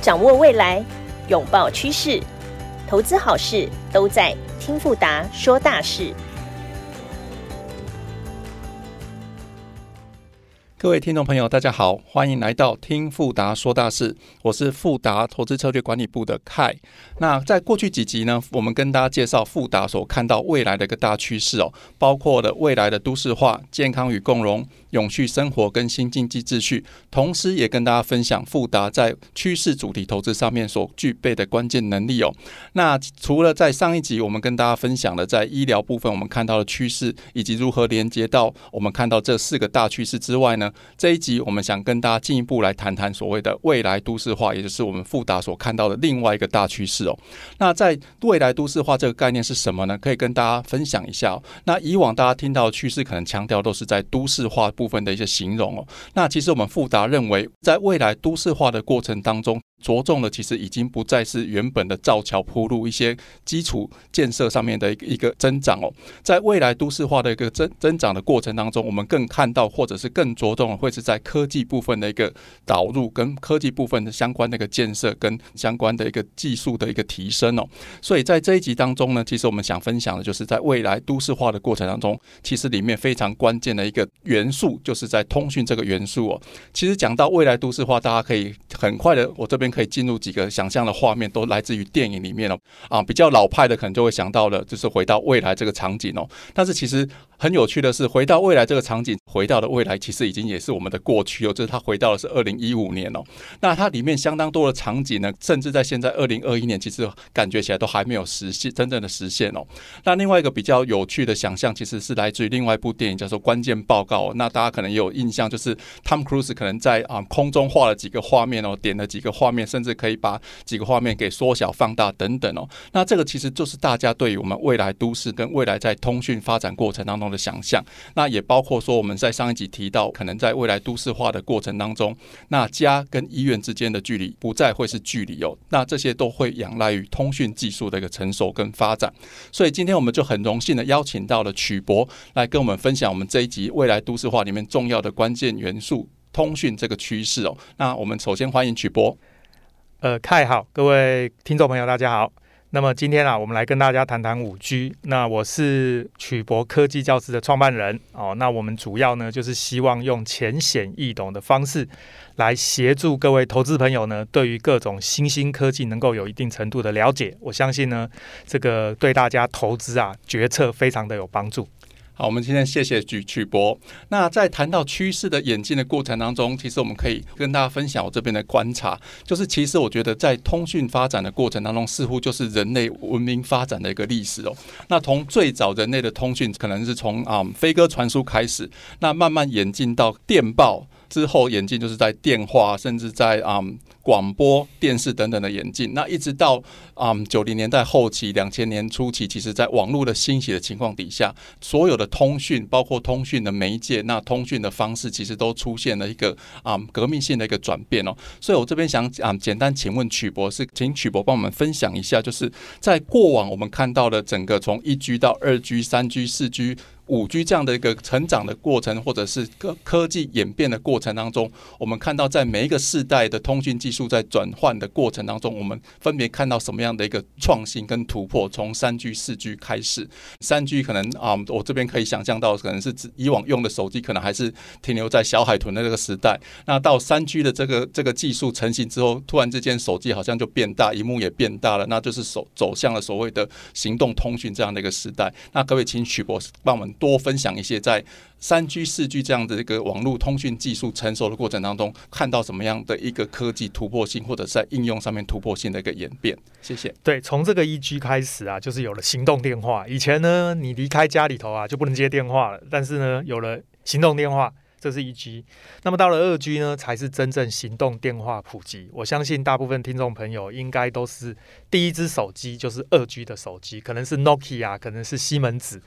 掌握未来，拥抱趋势，投资好事都在听富达说大事。各位听众朋友，大家好，欢迎来到听富达说大事，我是富达投资策略管理部的凯。那在过去几集呢，我们跟大家介绍富达所看到未来的一个大趋势哦，包括了未来的都市化、健康与共荣、永续生活跟新经济秩序，同时也跟大家分享富达在趋势主题投资上面所具备的关键能力哦。那除了在上一集我们跟大家分享的在医疗部分我们看到的趋势，以及如何连接到我们看到这四个大趋势之外呢？这一集我们想跟大家进一步来谈谈所谓的未来都市化，也就是我们富达所看到的另外一个大趋势哦。那在未来都市化这个概念是什么呢？可以跟大家分享一下。那以往大家听到的趋势，可能强调都是在都市化部分的一些形容哦。那其实我们富达认为，在未来都市化的过程当中，着重的其实已经不再是原本的造桥铺路一些基础建设上面的一个一个增长哦，在未来都市化的一个增增长的过程当中，我们更看到或者是更着重的会是在科技部分的一个导入，跟科技部分的相关的一个建设跟相关的一个技术的一个提升哦。所以在这一集当中呢，其实我们想分享的就是在未来都市化的过程当中，其实里面非常关键的一个元素，就是在通讯这个元素哦。其实讲到未来都市化，大家可以很快的，我这边。可以进入几个想象的画面，都来自于电影里面哦。啊，比较老派的可能就会想到了，就是回到未来这个场景哦。但是其实很有趣的是，回到未来这个场景，回到的未来其实已经也是我们的过去哦。就是它回到的是二零一五年哦。那它里面相当多的场景呢，甚至在现在二零二一年，其实感觉起来都还没有实现真正的实现哦。那另外一个比较有趣的想象，其实是来自于另外一部电影，叫做《关键报告》。那大家可能有印象，就是 Tom Cruise 可能在啊空中画了几个画面哦，点了几个画面。甚至可以把几个画面给缩小、放大等等哦。那这个其实就是大家对于我们未来都市跟未来在通讯发展过程当中的想象。那也包括说我们在上一集提到，可能在未来都市化的过程当中，那家跟医院之间的距离不再会是距离哦。那这些都会仰赖于通讯技术的一个成熟跟发展。所以今天我们就很荣幸的邀请到了曲博来跟我们分享我们这一集未来都市化里面重要的关键元素——通讯这个趋势哦。那我们首先欢迎曲博。呃，凯好，各位听众朋友，大家好。那么今天啊，我们来跟大家谈谈五 G。那我是曲博科技教室的创办人哦。那我们主要呢，就是希望用浅显易懂的方式，来协助各位投资朋友呢，对于各种新兴科技能够有一定程度的了解。我相信呢，这个对大家投资啊决策非常的有帮助。好，我们今天谢谢曲曲博。那在谈到趋势的演进的过程当中，其实我们可以跟大家分享我这边的观察，就是其实我觉得在通讯发展的过程当中，似乎就是人类文明发展的一个历史哦。那从最早人类的通讯，可能是从啊飞鸽传书开始，那慢慢演进到电报。之后演进就是在电话，甚至在啊广播电视等等的演进。那一直到啊九零年代后期、两千年初期，其实在网络的兴起的情况底下，所有的通讯，包括通讯的媒介，那通讯的方式，其实都出现了一个啊革命性的一个转变哦。所以我这边想啊简单请问曲博士，请曲博帮我们分享一下，就是在过往我们看到的整个从一 G 到二 G、三 G、四 G。五 G 这样的一个成长的过程，或者是科科技演变的过程当中，我们看到在每一个世代的通讯技术在转换的过程当中，我们分别看到什么样的一个创新跟突破？从三 G、四 G 开始，三 G 可能啊，我这边可以想象到，可能是指以往用的手机可能还是停留在小海豚的那个时代。那到三 G 的这个这个技术成型之后，突然之间手机好像就变大，荧幕也变大了，那就是走走向了所谓的行动通讯这样的一个时代。那各位，请曲博士帮我们。多分享一些在三 G、四 G 这样的一个网络通讯技术成熟的过程当中，看到什么样的一个科技突破性，或者在应用上面突破性的一个演变。谢谢。对，从这个一 G 开始啊，就是有了行动电话。以前呢，你离开家里头啊，就不能接电话了。但是呢，有了行动电话，这是一 G。那么到了二 G 呢，才是真正行动电话普及。我相信大部分听众朋友应该都是第一只手机就是二 G 的手机，可能是 Nokia，可能是西门子。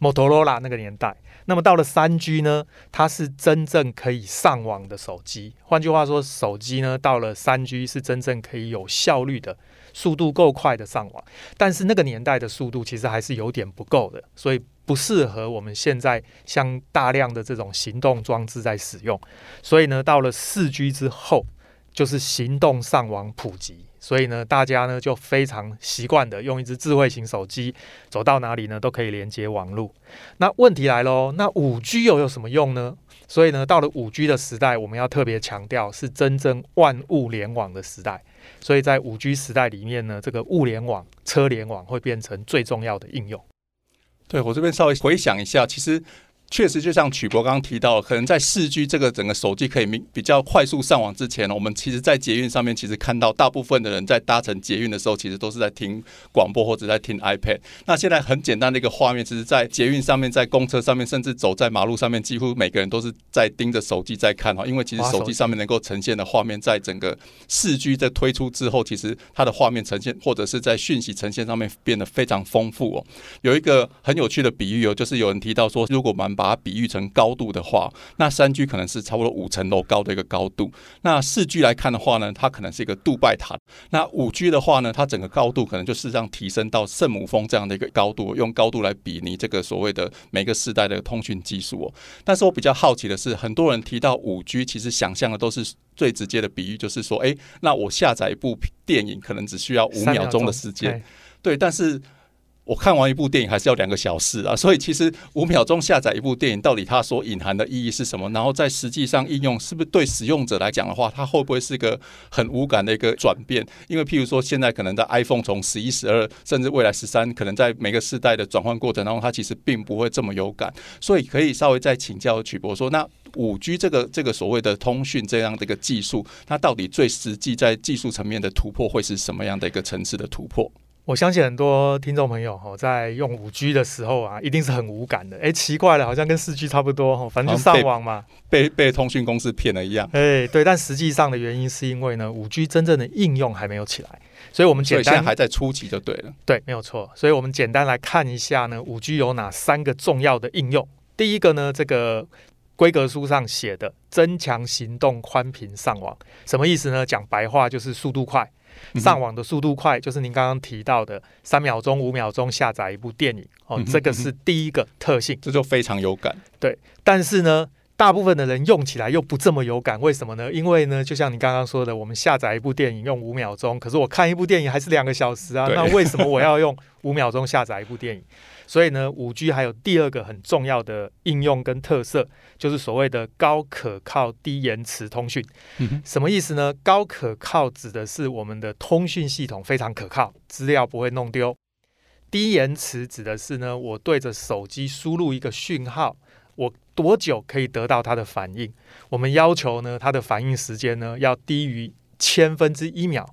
摩托罗拉那个年代，那么到了三 G 呢，它是真正可以上网的手机。换句话说，手机呢到了三 G 是真正可以有效率的、速度够快的上网。但是那个年代的速度其实还是有点不够的，所以不适合我们现在像大量的这种行动装置在使用。所以呢，到了四 G 之后。就是行动上网普及，所以呢，大家呢就非常习惯的用一只智慧型手机，走到哪里呢都可以连接网络。那问题来喽，那五 G 又有什么用呢？所以呢，到了五 G 的时代，我们要特别强调是真正万物联网的时代。所以在五 G 时代里面呢，这个物联网、车联网会变成最重要的应用。对我这边稍微回想一下，其实。确实，就像曲博刚刚提到，可能在四 G 这个整个手机可以明比较快速上网之前，我们其实，在捷运上面，其实看到大部分的人在搭乘捷运的时候，其实都是在听广播或者在听 iPad。那现在很简单的一个画面，其实，在捷运上面，在公车上面，甚至走在马路上面，几乎每个人都是在盯着手机在看哈。因为其实手机上面能够呈现的画面，在整个四 G 在推出之后，其实它的画面呈现或者是在讯息呈现上面变得非常丰富哦。有一个很有趣的比喻哦，就是有人提到说，如果我们把它比喻成高度的话，那三 G 可能是差不多五层楼高的一个高度。那四 G 来看的话呢，它可能是一个杜拜塔。那五 G 的话呢，它整个高度可能就是让提升到圣母峰这样的一个高度，用高度来比拟这个所谓的每个时代的通讯技术哦。但是我比较好奇的是，很多人提到五 G，其实想象的都是最直接的比喻，就是说，哎，那我下载一部电影可能只需要五秒钟的时间。对，但是。我看完一部电影还是要两个小时啊，所以其实五秒钟下载一部电影，到底它所隐含的意义是什么？然后在实际上应用，是不是对使用者来讲的话，它会不会是一个很无感的一个转变？因为譬如说，现在可能在 iPhone 从十一、十二，甚至未来十三，可能在每个世代的转换过程当中，它其实并不会这么有感。所以可以稍微再请教曲博说，那五 G 这个这个所谓的通讯这样的一个技术，它到底最实际在技术层面的突破会是什么样的一个层次的突破？我相信很多听众朋友哈，在用五 G 的时候啊，一定是很无感的。哎，奇怪了，好像跟四 G 差不多哈，反正就上网嘛，被被通讯公司骗了一样。哎，对，但实际上的原因是因为呢，五 G 真正的应用还没有起来，所以我们简单还在初期就对了。对，没有错。所以我们简单来看一下呢，五 G 有哪三个重要的应用？第一个呢，这个规格书上写的增强行动宽频上网，什么意思呢？讲白话就是速度快。上网的速度快，就是您刚刚提到的三秒钟、五秒钟下载一部电影哦，这个是第一个特性，这就非常有感。对，但是呢，大部分的人用起来又不这么有感，为什么呢？因为呢，就像你刚刚说的，我们下载一部电影用五秒钟，可是我看一部电影还是两个小时啊，那为什么我要用五秒钟下载一部电影？所以呢，五 G 还有第二个很重要的应用跟特色，就是所谓的高可靠、低延迟通讯。什么意思呢？高可靠指的是我们的通讯系统非常可靠，资料不会弄丢；低延迟指的是呢，我对着手机输入一个讯号，我多久可以得到它的反应？我们要求呢，它的反应时间呢要低于千分之一秒，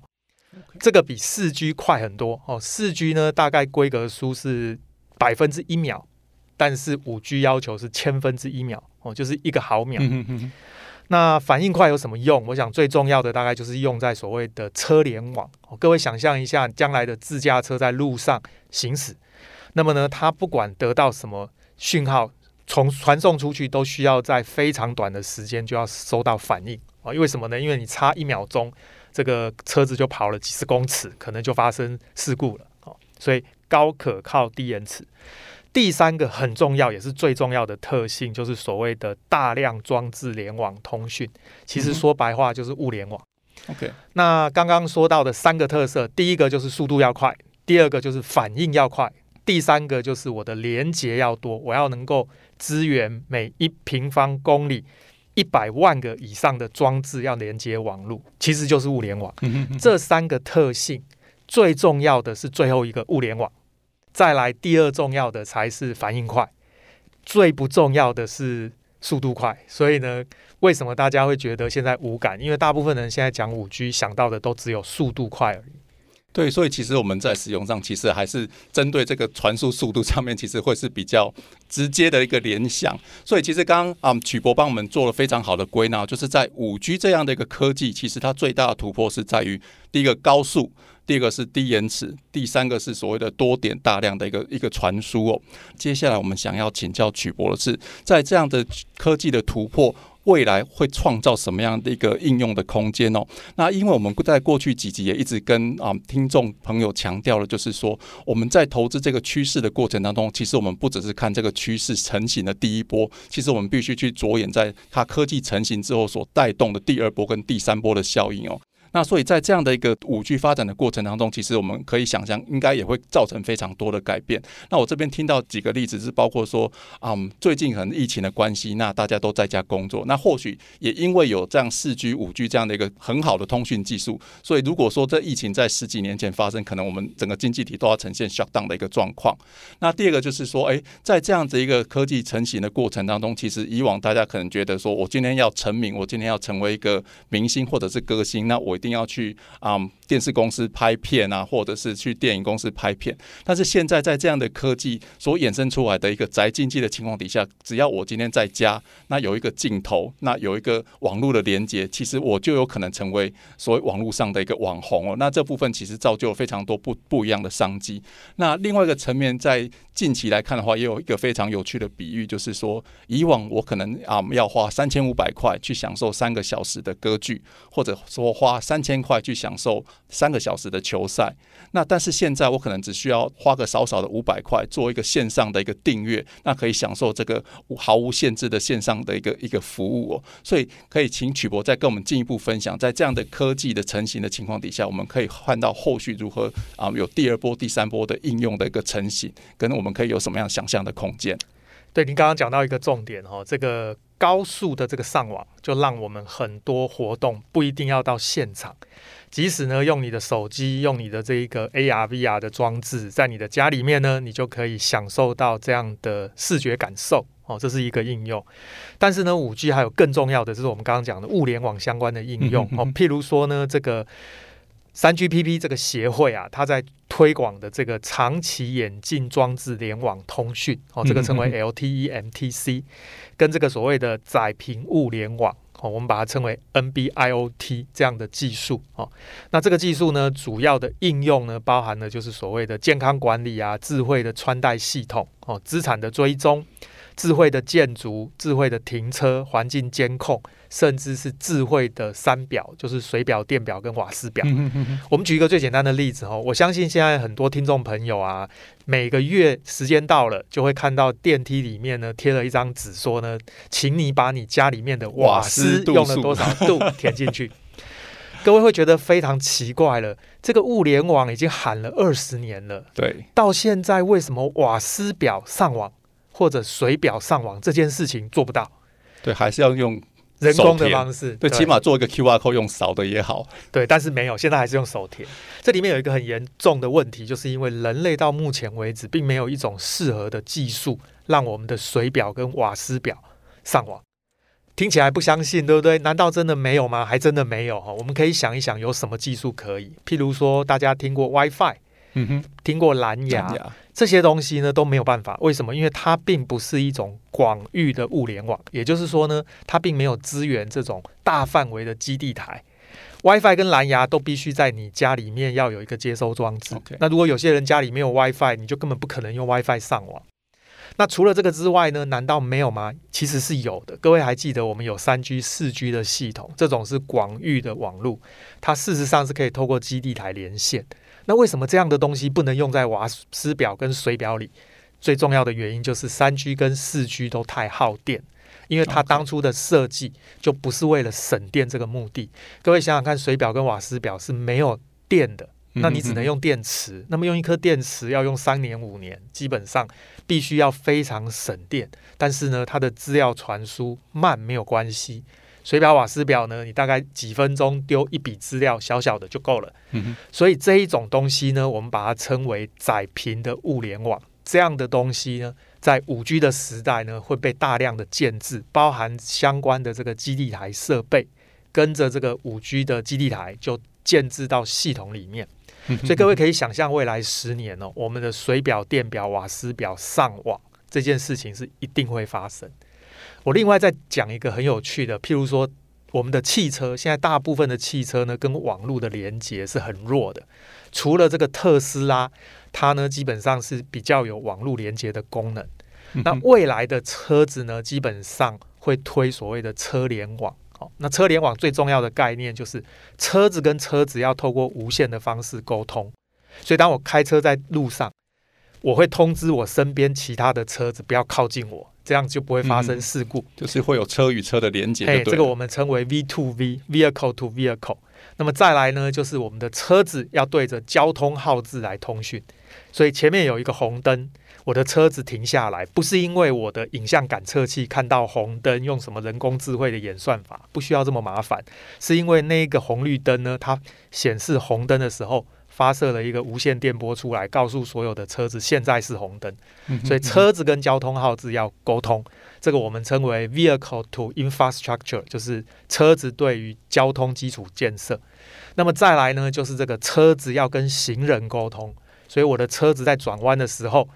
这个比四 G 快很多哦。四 G 呢，大概规格书是。百分之一秒，但是五 G 要求是千分之一秒哦，就是一个毫秒。那反应快有什么用？我想最重要的大概就是用在所谓的车联网。各位想象一下，将来的自驾车在路上行驶，那么呢，它不管得到什么讯号，从传送出去都需要在非常短的时间就要收到反应啊。因为什么呢？因为你差一秒钟，这个车子就跑了几十公尺，可能就发生事故了。所以。高可靠、低延迟。第三个很重要，也是最重要的特性，就是所谓的大量装置联网通讯。其实说白话就是物联网。OK，那刚刚说到的三个特色，第一个就是速度要快，第二个就是反应要快，第三个就是我的连接要多，我要能够支援每一平方公里一百万个以上的装置要连接网络，其实就是物联网。这三个特性。最重要的是最后一个物联网，再来第二重要的才是反应快，最不重要的是速度快。所以呢，为什么大家会觉得现在无感？因为大部分人现在讲五 G 想到的都只有速度快而已。对，所以其实我们在使用上，其实还是针对这个传输速度上面，其实会是比较直接的一个联想。所以其实刚刚啊曲博帮我们做了非常好的归纳，就是在五 G 这样的一个科技，其实它最大的突破是在于第一个高速。第二个是低延迟，第三个是所谓的多点大量的一个一个传输哦。接下来我们想要请教曲博的是，在这样的科技的突破，未来会创造什么样的一个应用的空间哦？那因为我们在过去几集也一直跟啊听众朋友强调了，就是说我们在投资这个趋势的过程当中，其实我们不只是看这个趋势成型的第一波，其实我们必须去着眼在它科技成型之后所带动的第二波跟第三波的效应哦。那所以在这样的一个五 G 发展的过程当中，其实我们可以想象，应该也会造成非常多的改变。那我这边听到几个例子是包括说，嗯，最近可能疫情的关系，那大家都在家工作，那或许也因为有这样四 G、五 G 这样的一个很好的通讯技术，所以如果说这疫情在十几年前发生，可能我们整个经济体都要呈现 shut down 的一个状况。那第二个就是说，哎，在这样子一个科技成型的过程当中，其实以往大家可能觉得说我今天要成名，我今天要成为一个明星或者是歌星，那我一定要去啊电视公司拍片啊，或者是去电影公司拍片。但是现在在这样的科技所衍生出来的一个宅经济的情况底下，只要我今天在家，那有一个镜头，那有一个网络的连接，其实我就有可能成为所谓网络上的一个网红哦。那这部分其实造就了非常多不不一样的商机。那另外一个层面，在近期来看的话，也有一个非常有趣的比喻，就是说，以往我可能啊要花三千五百块去享受三个小时的歌剧，或者说花三千块去享受三个小时的球赛。那但是现在我可能只需要花个少少的五百块，做一个线上的一个订阅，那可以享受这个毫无限制的线上的一个一个服务哦。所以可以请曲博再跟我们进一步分享，在这样的科技的成型的情况底下，我们可以换到后续如何啊有第二波、第三波的应用的一个成型，跟我们可以有什么样想象的空间？对，您刚刚讲到一个重点哈，这个高速的这个上网，就让我们很多活动不一定要到现场。即使呢，用你的手机，用你的这一个 AR、VR 的装置，在你的家里面呢，你就可以享受到这样的视觉感受哦，这是一个应用。但是呢，五 G 还有更重要的，就是我们刚刚讲的物联网相关的应用哦，譬如说呢，这个三 GPP 这个协会啊，它在推广的这个长期眼镜装置联网通讯哦，这个称为 LTE-MTC，跟这个所谓的窄屏物联网。哦，我们把它称为 NB-IoT 这样的技术哦。那这个技术呢，主要的应用呢，包含了就是所谓的健康管理啊、智慧的穿戴系统哦、资产的追踪、智慧的建筑、智慧的停车、环境监控。甚至是智慧的三表，就是水表、电表跟瓦斯表。我们举一个最简单的例子哦，我相信现在很多听众朋友啊，每个月时间到了，就会看到电梯里面呢贴了一张纸，说呢，请你把你家里面的瓦斯用了多少 度填进去。各位会觉得非常奇怪了，这个物联网已经喊了二十年了，对，到现在为什么瓦斯表上网或者水表上网这件事情做不到？对，还是要用。人工的方式，对，起码做一个 Q R code 用扫的也好。对，但是没有，现在还是用手填。这里面有一个很严重的问题，就是因为人类到目前为止并没有一种适合的技术，让我们的水表跟瓦斯表上网。听起来不相信，对不对？难道真的没有吗？还真的没有哈。我们可以想一想，有什么技术可以？譬如说，大家听过 WiFi，嗯哼，听过蓝牙。这些东西呢都没有办法，为什么？因为它并不是一种广域的物联网，也就是说呢，它并没有支援这种大范围的基地台。WiFi 跟蓝牙都必须在你家里面要有一个接收装置。那如果有些人家里没有 WiFi，你就根本不可能用 WiFi 上网。那除了这个之外呢？难道没有吗？其实是有的。各位还记得我们有三 G、四 G 的系统，这种是广域的网络，它事实上是可以透过基地台连线。那为什么这样的东西不能用在瓦斯表跟水表里？最重要的原因就是三 G 跟四 G 都太耗电，因为它当初的设计就不是为了省电这个目的。各位想想看，水表跟瓦斯表是没有电的，那你只能用电池。那么用一颗电池要用三年五年，基本上必须要非常省电。但是呢，它的资料传输慢没有关系。水表、瓦斯表呢？你大概几分钟丢一笔资料，小小的就够了。嗯所以这一种东西呢，我们把它称为窄频的物联网。这样的东西呢，在五 G 的时代呢，会被大量的建制，包含相关的这个基地台设备，跟着这个五 G 的基地台就建制到系统里面。所以各位可以想象，未来十年哦，我们的水表、电表、瓦斯表上网这件事情是一定会发生。我另外再讲一个很有趣的，譬如说，我们的汽车现在大部分的汽车呢，跟网络的连接是很弱的。除了这个特斯拉，它呢基本上是比较有网络连接的功能。那未来的车子呢，基本上。会推所谓的车联网。好，那车联网最重要的概念就是车子跟车子要透过无线的方式沟通。所以当我开车在路上，我会通知我身边其他的车子不要靠近我，这样就不会发生事故。就是会有车与车的连接。哎，这个我们称为 V to V（Vehicle to Vehicle）。那么再来呢，就是我们的车子要对着交通号志来通讯。所以前面有一个红灯。我的车子停下来，不是因为我的影像感测器看到红灯，用什么人工智慧的演算法，不需要这么麻烦，是因为那个红绿灯呢，它显示红灯的时候，发射了一个无线电波出来，告诉所有的车子现在是红灯。所以车子跟交通号志要沟通，这个我们称为 vehicle to infrastructure，就是车子对于交通基础建设。那么再来呢，就是这个车子要跟行人沟通，所以我的车子在转弯的时候。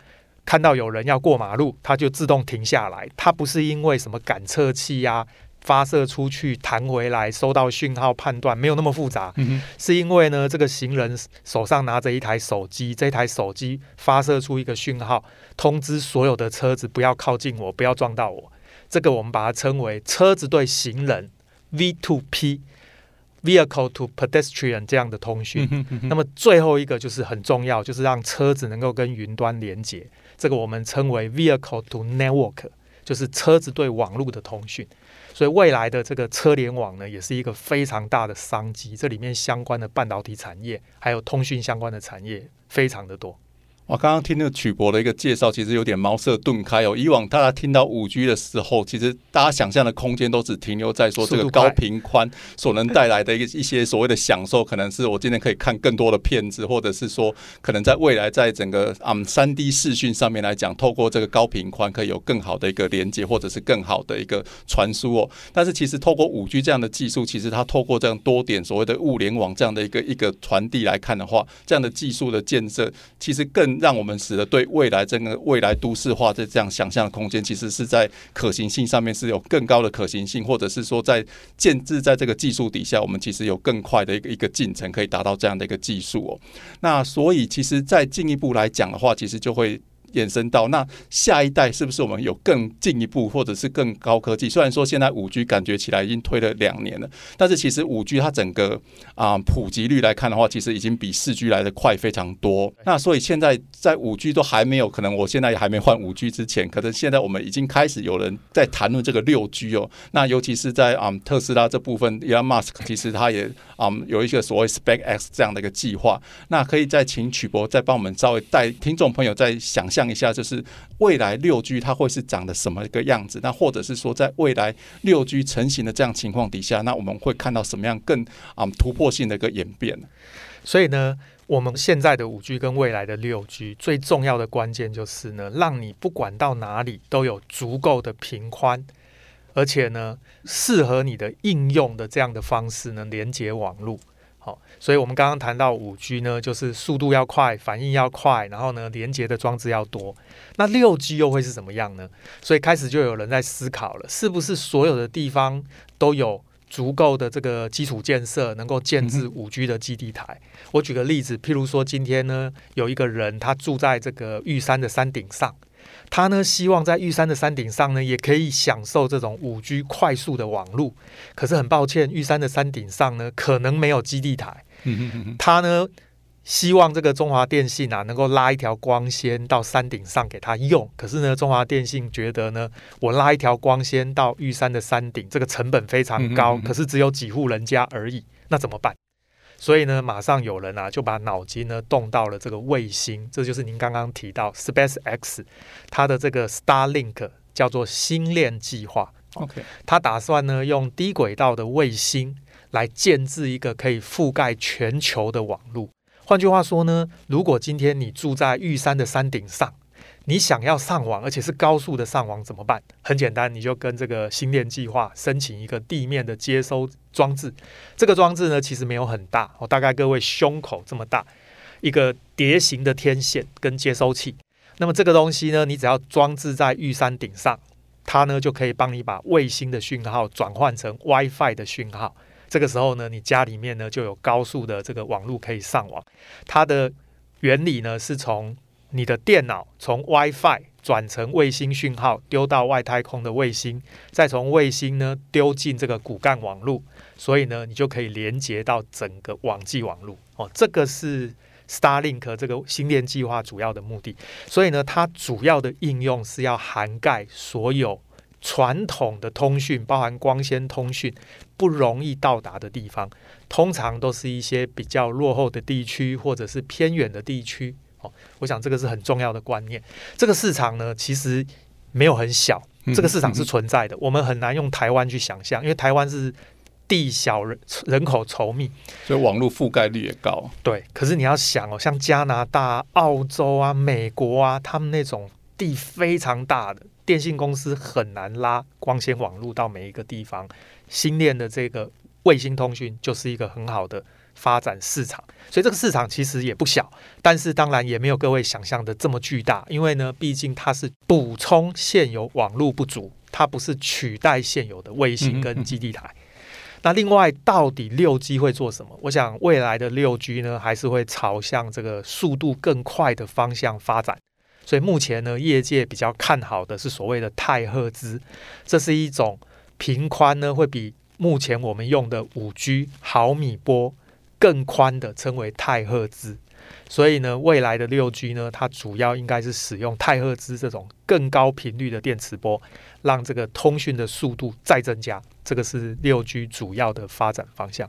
看到有人要过马路，它就自动停下来。它不是因为什么感测器呀发射出去弹回来收到讯号判断，没有那么复杂。嗯是因为呢，这个行人手上拿着一台手机，这台手机发射出一个讯号，通知所有的车子不要靠近我，不要撞到我。这个我们把它称为车子对行人 V to P，Vehicle to Pedestrian 这样的通讯。那么最后一个就是很重要，就是让车子能够跟云端连接。这个我们称为 vehicle to network，就是车子对网络的通讯。所以未来的这个车联网呢，也是一个非常大的商机。这里面相关的半导体产业，还有通讯相关的产业，非常的多。我刚刚听那个曲博的一个介绍，其实有点茅塞顿开哦。以往大家听到五 G 的时候，其实大家想象的空间都只停留在说这个高频宽所能带来的一一些所谓的享受，可能是我今天可以看更多的片子，或者是说可能在未来在整个嗯三 D 视讯上面来讲，透过这个高频宽可以有更好的一个连接，或者是更好的一个传输哦。但是其实透过五 G 这样的技术，其实它透过这样多点所谓的物联网这样的一个一个传递来看的话，这样的技术的建设，其实更让我们使得对未来整个未来都市化的这样想象的空间，其实是在可行性上面是有更高的可行性，或者是说在建制在这个技术底下，我们其实有更快的一个一个进程，可以达到这样的一个技术哦。那所以其实再进一步来讲的话，其实就会。延伸到那下一代是不是我们有更进一步或者是更高科技？虽然说现在五 G 感觉起来已经推了两年了，但是其实五 G 它整个啊普及率来看的话，其实已经比四 G 来的快非常多。那所以现在在五 G 都还没有，可能我现在也还没换五 G 之前，可能现在我们已经开始有人在谈论这个六 G 哦。那尤其是在啊特斯拉这部分，Elon Musk 其实他也啊有一个所谓 Spec X 这样的一个计划。那可以再请曲博再帮我们稍微带听众朋友再想象。看一下就是未来六 G 它会是长的什么一个样子？那或者是说，在未来六 G 成型的这样情况底下，那我们会看到什么样更啊突破性的一个演变？所以呢，我们现在的五 G 跟未来的六 G 最重要的关键就是呢，让你不管到哪里都有足够的频宽，而且呢，适合你的应用的这样的方式呢，连接网络。好，所以我们刚刚谈到五 G 呢，就是速度要快，反应要快，然后呢，连接的装置要多。那六 G 又会是怎么样呢？所以开始就有人在思考了，是不是所有的地方都有足够的这个基础建设，能够建置五 G 的基地台？我举个例子，譬如说今天呢，有一个人他住在这个玉山的山顶上。他呢，希望在玉山的山顶上呢，也可以享受这种五 G 快速的网络。可是很抱歉，玉山的山顶上呢，可能没有基地台。他呢，希望这个中华电信啊，能够拉一条光纤到山顶上给他用。可是呢，中华电信觉得呢，我拉一条光纤到玉山的山顶，这个成本非常高，可是只有几户人家而已，那怎么办？所以呢，马上有人啊就把脑筋呢动到了这个卫星，这就是您刚刚提到 Space X，它的这个 Starlink 叫做星链计划。OK，他打算呢用低轨道的卫星来建制一个可以覆盖全球的网络。换句话说呢，如果今天你住在玉山的山顶上，你想要上网，而且是高速的上网怎么办？很简单，你就跟这个星链计划申请一个地面的接收装置。这个装置呢，其实没有很大，哦，大概各位胸口这么大，一个碟形的天线跟接收器。那么这个东西呢，你只要装置在玉山顶上，它呢就可以帮你把卫星的讯号转换成 WiFi 的讯号。这个时候呢，你家里面呢就有高速的这个网络可以上网。它的原理呢是从你的电脑从 WiFi 转成卫星讯号丢到外太空的卫星，再从卫星呢丢进这个骨干网络，所以呢你就可以连接到整个网际网络哦。这个是 Starlink 这个星链计划主要的目的。所以呢，它主要的应用是要涵盖所有传统的通讯，包含光纤通讯不容易到达的地方，通常都是一些比较落后的地区或者是偏远的地区。哦，我想这个是很重要的观念。这个市场呢，其实没有很小，这个市场是存在的。我们很难用台湾去想象，因为台湾是地小人人口稠密，所以网络覆盖率也高。对，可是你要想哦，像加拿大、澳洲啊、美国啊，他们那种地非常大的电信公司很难拉光纤网络到每一个地方。新链的这个卫星通讯就是一个很好的。发展市场，所以这个市场其实也不小，但是当然也没有各位想象的这么巨大，因为呢，毕竟它是补充现有网络不足，它不是取代现有的卫星跟基地台。那另外，到底六 G 会做什么？我想未来的六 G 呢，还是会朝向这个速度更快的方向发展。所以目前呢，业界比较看好的是所谓的太赫兹，这是一种频宽呢，会比目前我们用的五 G 毫米波。更宽的称为太赫兹，所以呢，未来的六 G 呢，它主要应该是使用太赫兹这种更高频率的电磁波，让这个通讯的速度再增加。这个是六 G 主要的发展方向。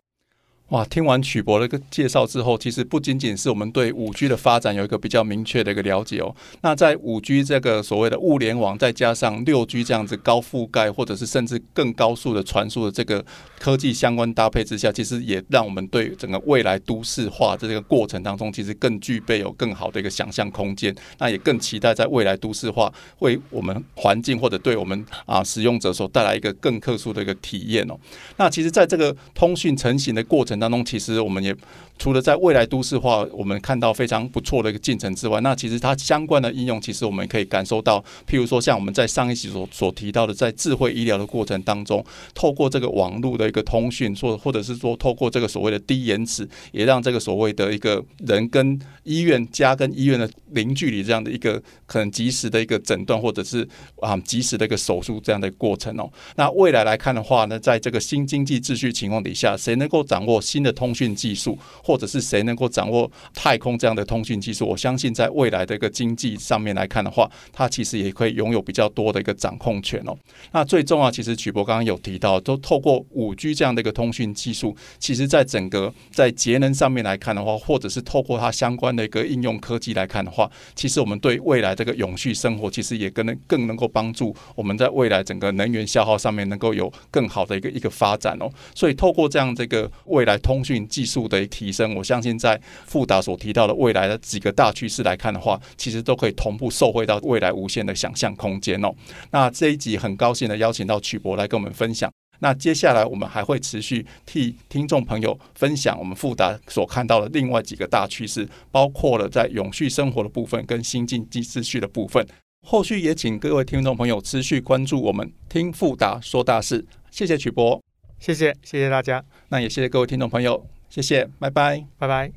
哇，听完曲博的一个介绍之后，其实不仅仅是我们对五 G 的发展有一个比较明确的一个了解哦。那在五 G 这个所谓的物联网，再加上六 G 这样子高覆盖，或者是甚至更高速的传输的这个科技相关搭配之下，其实也让我们对整个未来都市化的这个过程当中，其实更具备有更好的一个想象空间。那也更期待在未来都市化为我们环境或者对我们啊使用者所带来一个更特殊的一个体验哦。那其实在这个通讯成型的过程。当中，其实我们也。除了在未来都市化，我们看到非常不错的一个进程之外，那其实它相关的应用，其实我们可以感受到，譬如说像我们在上一期所所提到的，在智慧医疗的过程当中，透过这个网络的一个通讯，或或者是说透过这个所谓的低延迟，也让这个所谓的一个人跟医院家跟医院的零距离这样的一个可能及时的一个诊断，或者是啊及时的一个手术这样的过程哦。那未来来看的话呢，在这个新经济秩序情况底下，谁能够掌握新的通讯技术？或者是谁能够掌握太空这样的通讯技术？我相信在未来的一个经济上面来看的话，它其实也可以拥有比较多的一个掌控权哦。那最重要，其实曲博刚刚有提到，都透过五 G 这样的一个通讯技术，其实在整个在节能上面来看的话，或者是透过它相关的一个应用科技来看的话，其实我们对未来这个永续生活，其实也更能更能够帮助我们在未来整个能源消耗上面能够有更好的一个一个发展哦。所以透过这样这个未来通讯技术的提升，我相信在富达所提到的未来的几个大趋势来看的话，其实都可以同步受惠到未来无限的想象空间哦。那这一集很高兴的邀请到曲博来跟我们分享。那接下来我们还会持续替听众朋友分享我们富达所看到的另外几个大趋势，包括了在永续生活的部分跟新经济秩序的部分。后续也请各位听众朋友持续关注我们听富达说大事。谢谢曲博，谢谢谢谢大家。那也谢谢各位听众朋友。谢谢，拜拜，拜拜。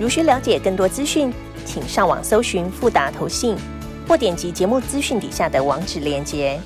如需了解更多资讯，请上网搜寻富达投信，或点击节目资讯底下的网址链接。